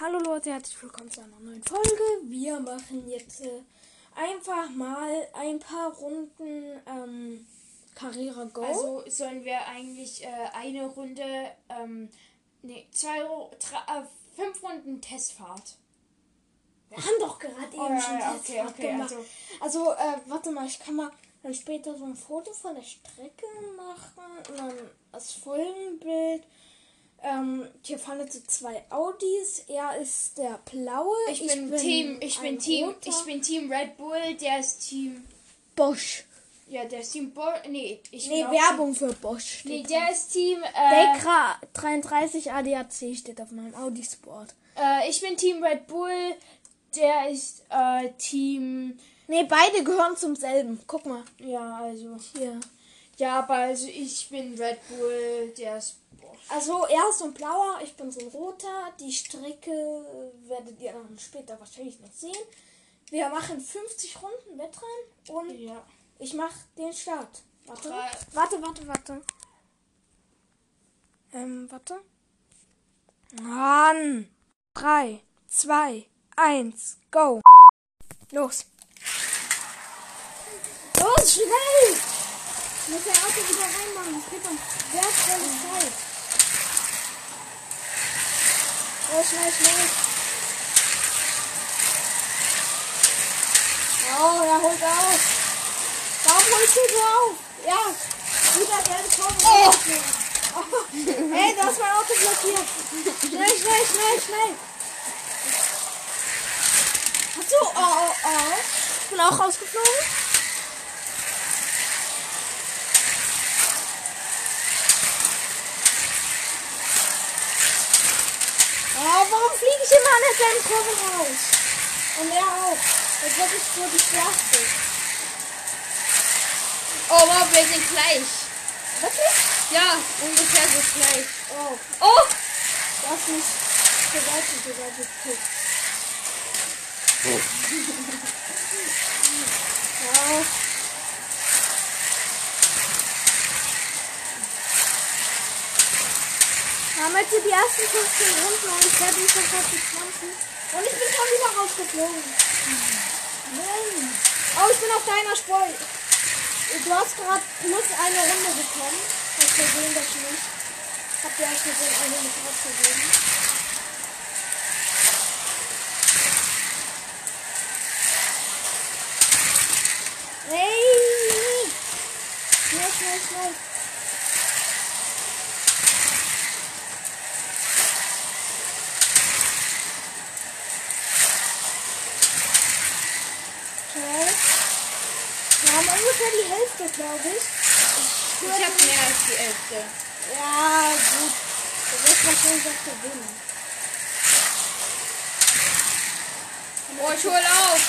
Hallo Leute, herzlich willkommen zu einer neuen Folge. Wir machen jetzt äh, einfach mal ein paar Runden ähm, Carrera Go. Also sollen wir eigentlich äh, eine Runde, ähm, nee, zwei, drei, äh, fünf Runden Testfahrt. wir haben doch gerade eben Oh, ja, schon ja, Testfahrt okay, okay, gemacht. also- Also, äh, warte mal, ich kann mal dann später so ein Foto von der Strecke machen und dann das Folgenbild. Ähm, hier fahren jetzt so zwei Audis. Er ist der blaue. Ich, bin, Team, ich bin Team, roter. ich bin Team Red Bull, der ist Team, Bosch. ja, der ist Team Bo nee, ich Nee, Werbung für Bosch. Nee, der ist Team, äh, Dekra 33 ADAC steht auf meinem Audi Sport. äh, ich bin Team Red Bull, der ist, äh, Team, Nee, beide gehören zum selben. Guck mal. ja, also, Hier. Ja, aber also ich bin Red Bull, der ist, boah, Also er ist so ein blauer, ich bin so ein roter. Die Strecke werdet ihr dann später wahrscheinlich noch sehen. Wir machen 50 Runden Wettrennen und ja. ich mache den Start. Warte, Drei. warte, warte, warte. Ähm, warte. Mann. 3, 2, 1, go. Los. Los, schnell! Muss dein Auto wieder reinmachen. Das geht um wertvolle Zeit. Oh, schnell, schnell. Oh, er holt auf. Warum holst du so auf? Ja, wieder gelbe Kurve. Oh. oh. Hey, du hast mein Auto blockiert. Schnell, schnell, schnell, schnell. Du? Oh, oh, oh. Ich bin auch rausgeflogen. Warum fliege ich immer an derselben Kurve raus? Und er auch. Jetzt wird ich so die schwerste. Oh, wow, wir sind gleich. Wirklich? Ja, ungefähr so gleich. Oh, Oh! lass mich zur Seite, zur Seite gucken. ja. Haben jetzt die ersten 15 Runden und ich werde mich sofort die 20. Und ich bin schon wieder rausgeflogen. Nein. Oh, ich bin auf deiner Spur. Du hast gerade plus eine Runde bekommen. Hast du gesehen, das nicht? Habt ihr euch gesehen, eine mit rausgegeben? Hey! Schnell, schnell. Schnell. Wir haben ungefähr die Hälfte, glaube ich. Ich habe mehr als die Hälfte. Ja, gut. Du wirst wahrscheinlich auch gewinnen. Oh, ich hol auf.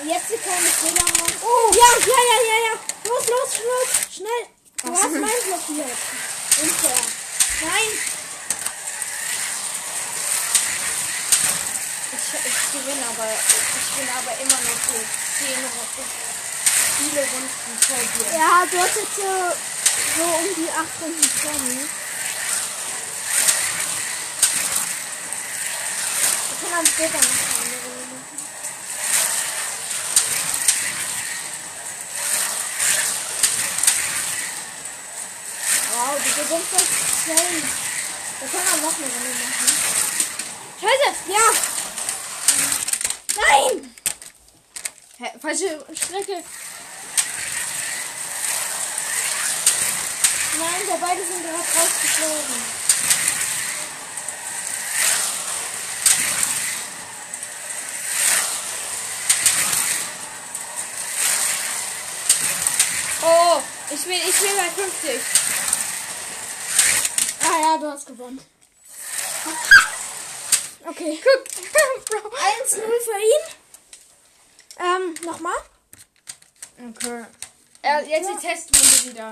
Und jetzt hier keine Fehler machen. Oh! Ja, ja, ja, ja, ja. Los, los, los. Schnell. Du Was? hast meinen blockiert. Unfair. Nein. Ich, gewinne aber, ich bin aber immer noch so zehn Runden, viele Runden vor dir. Ja, du hast jetzt so um die acht Runden vor mir. Wir können dann später noch eine Runde machen. Wow, du gewinnst das schnell. Wir können auch noch eine Runde machen. Scheiße! Ja! Nein! Hä, falsche Strecke. Nein, wir beide sind gerade rausgeflogen. Oh, ich bin, ich bin bei 50. Ah ja, du hast gewonnen. Okay. Guck. 1-0 für ihn. Ähm, nochmal. okay. Äh, jetzt die Testrunde wieder.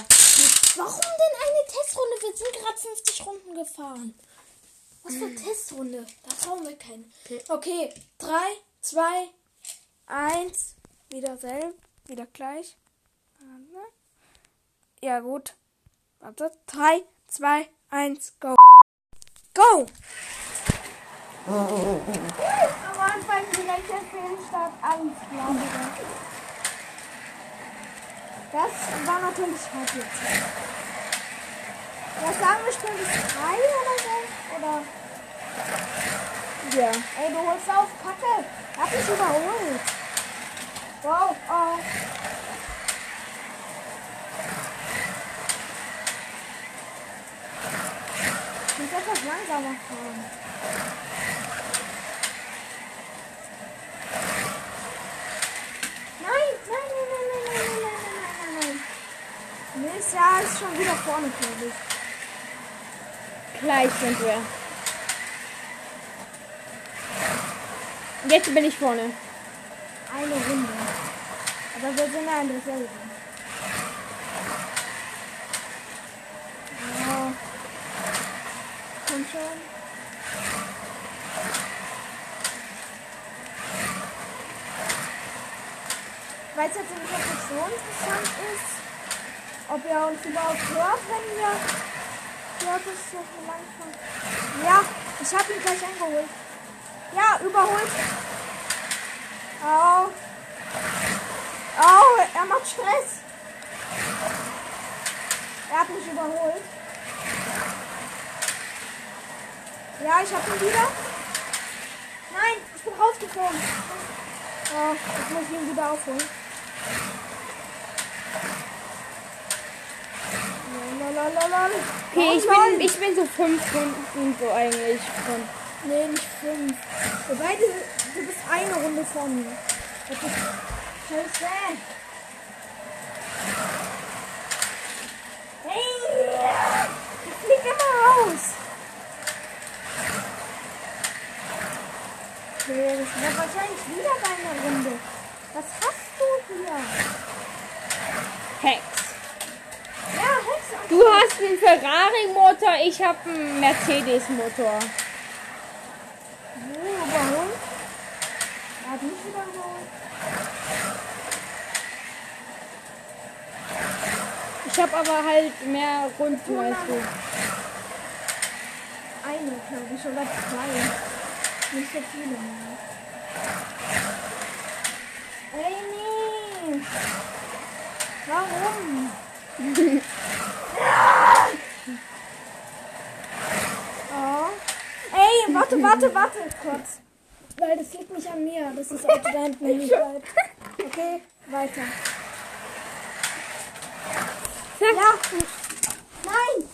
Warum denn eine Testrunde? Wir sind gerade 50 Runden gefahren. Was für Testrunde? Da brauchen wir keine. Okay, 3, 2, 1. Wieder selb. Wieder gleich. Warte. Ja, gut. Warte. 3, 2, 1, go. Go! Am Anfang direkt der Fehlstart Angst, glaube ich. Das war natürlich hart jetzt. Was sagen wir, bis drei oder so? Oder? Ja. Ey, du holst auf, Kacke. Hab mich überholt. Wow, oh. Ich muss etwas langsamer fahren. Nein. Mist, ja, ist schon wieder vorne, glaube ich. Gleich sind wir. Jetzt bin ich vorne. Eine Runde. Aber wir sind ja in derselben. Ja. Komm schon. Weil es jetzt auch nicht so interessant ist, ob ihr uns überhaupt hört, wenn wir hört es so langsam. Ja, ich habe ihn gleich eingeholt. Ja, überholt. Au. Au, er macht Stress. Er hat mich überholt. Ja, ich habe ihn wieder. Nein, ich bin rausgeflogen. Oh, jetzt muss ich ihn wieder aufholen. Okay, ich bin, ich bin so fünf Runden so eigentlich von. Nee, nicht fünf. Wir beide, du bist eine Runde vor mir. Das ist scheiße. Hey! Ich flieg immer raus. Das wird wahrscheinlich wieder deine Runde. Was hast du hier? Hex. Du hast einen Ferrari-Motor, ich habe einen Mercedes-Motor. Oh, überholt. Er hat mich wieder überholt. Ich habe aber halt mehr Runden als du. Eine, glaube ich, oder zwei. Nicht so viele mehr. Ey, nee. Warum? oh. Ey, warte, warte, warte kurz. Weil das liegt nicht an mir. Das ist Auto da hinten nicht bleibt. Okay, weiter. Ja. Nein.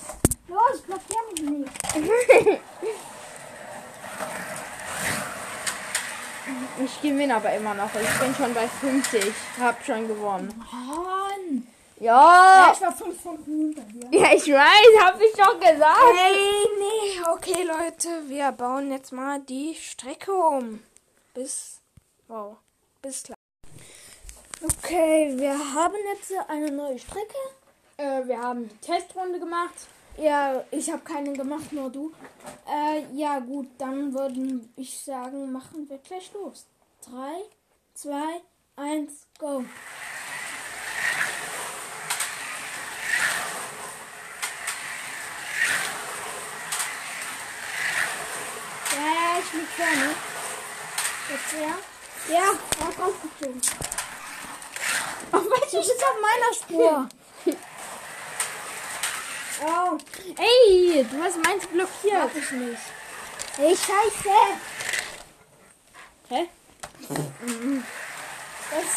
Los, blockier mich nicht. Ich gewinne aber immer noch. Ich bin schon bei 50. Hab schon gewonnen. Mann. Ja. Ja, ich war fünf Stunden hinter dir. Ja, ich weiß, hab ich doch gesagt. Hey, nee. Okay, Leute, wir bauen jetzt mal die Strecke um. Bis. Wow. Bis klar. Okay, wir haben jetzt eine neue Strecke. Äh, wir haben die Testrunde gemacht. Ja, ich habe keine gemacht, nur du. Äh, ja, gut, dann würde ich sagen, machen wir gleich los. Drei, zwei, eins, go. Ich lieg vorne. Jetzt ja? Ja, er hat rausgezogen. Auf welchen ist auf meiner Spur? Oh, Ey, du hast meins blockiert. hab ich nicht. Ey, scheiße. Hä? Das.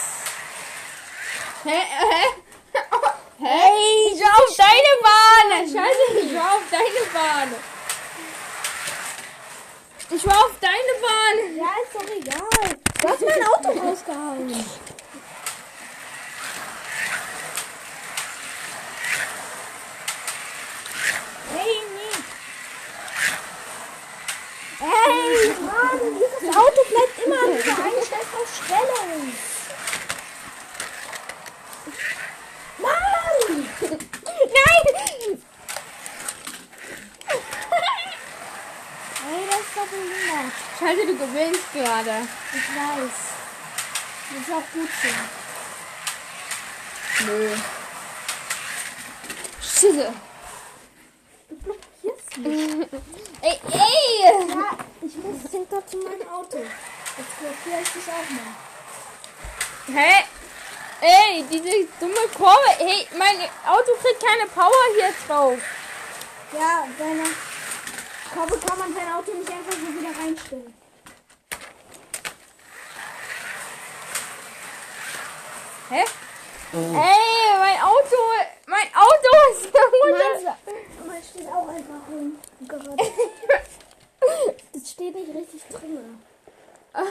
Hä? Hä? Hey, Ich auf deine Bahn. Scheiße, ich war auf deine Bahn. Ich war auf deine Bahn. Ja, ist doch egal. Du hast mein Auto rausgehauen. Hey, nee. Hey, Mann, dieses Auto bleibt immer an dieser einen Stellung. Mann! Nein! Hey, das ist doch behindert. Scheiße, du gewinnst gerade. Ich weiß. Das ist auch gut so. Nö. Scheiße. Du blockierst mich. Ey, ey! Ja, ich muss runter zu meinem Auto. Jetzt blockiere ich dich auch mal. Hä? Ey, diese dumme Kurve. Hey, mein Auto kriegt keine Power hier drauf. Ja, deine Kurve kann man sein Auto nicht einfach so wieder reinstellen. Hä? Ey, mein Auto. Mein Auto ist runter. Man steht auch einfach rum. Gerade. Das steht nicht richtig drin.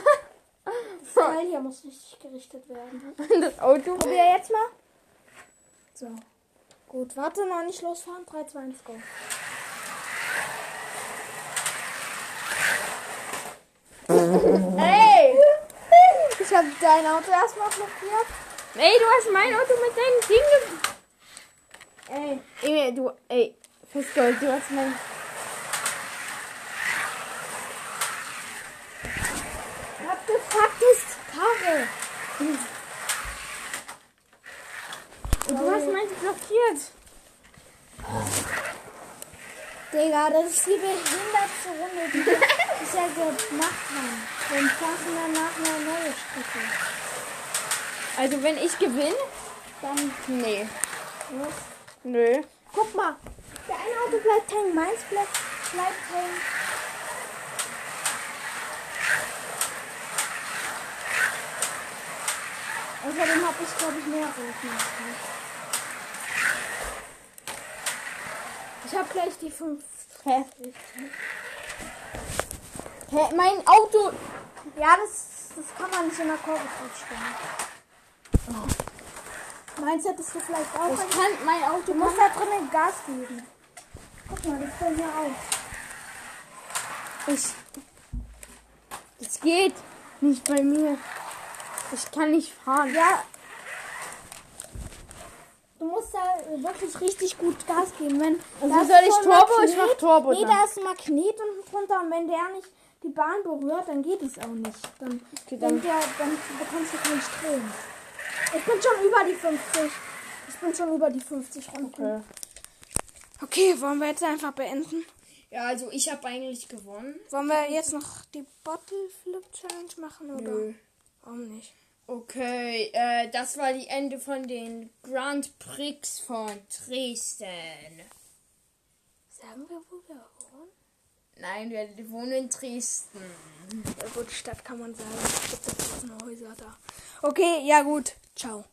Das Teil hier muss richtig gerichtet werden. Das Auto. Probier jetzt mal. So. Gut, warte, noch nicht losfahren. 3, 2, 1, go. Ey! Ich habe dein Auto erstmal blockiert. Ey, du hast mein Auto mit deinem Ding. Ey, ge- Ey, du. Ey, Festgold, du hast mein. abgefucktes Karre. Du hast meins blockiert. Digga, das ist die behindertste Runde, die wir bisher gemacht haben. Wir fahren danach eine neue Strecke. Also, wenn ich gewinne, Dann, nee. was? Nö. Guck mal, der eine Auto bleibt hängen, meins bleibt, bleibt hängen. Außerdem habe ich, glaube ich, mehr Rufen. Ich habe gleich die fünf. Hä? Hä, mein Auto. Ja, das, das kann man nicht in der Kurve draufstellen. Meins hättest du vielleicht auch. Ich kann mein Auto Du musst da drinnen Gas geben. Guck mal, das fällt hier auf. Ich. Das geht nicht bei mir. Ich kann nicht fahren. Ja. Du musst da wirklich richtig gut Gas geben. Wenn Also soll ich Turbo? Ich Magnet- mach Turbo Nee, dann. da ist ein Magnet unten drunter und wenn der nicht die Bahn berührt, dann geht es auch nicht. Dann, Okay, dann- Der, dann bekommst du keinen Strom. Ich bin schon über die 50. Ich bin schon über die 50 Runden. Okay. Okay, wollen wir jetzt einfach beenden? Ja, also ich habe eigentlich gewonnen. Wollen wir jetzt noch die Bottle Flip Challenge machen oder? Nö. Warum nicht? Okay, äh, das war die Ende von den Grand Prix von Dresden. Sagen wir, wo wir wohnen? Nein, wir wohnen in Dresden. Ja gut, Stadt kann man sagen. Es gibt ja tausend Häuser da. Okay, ja gut. Ciao.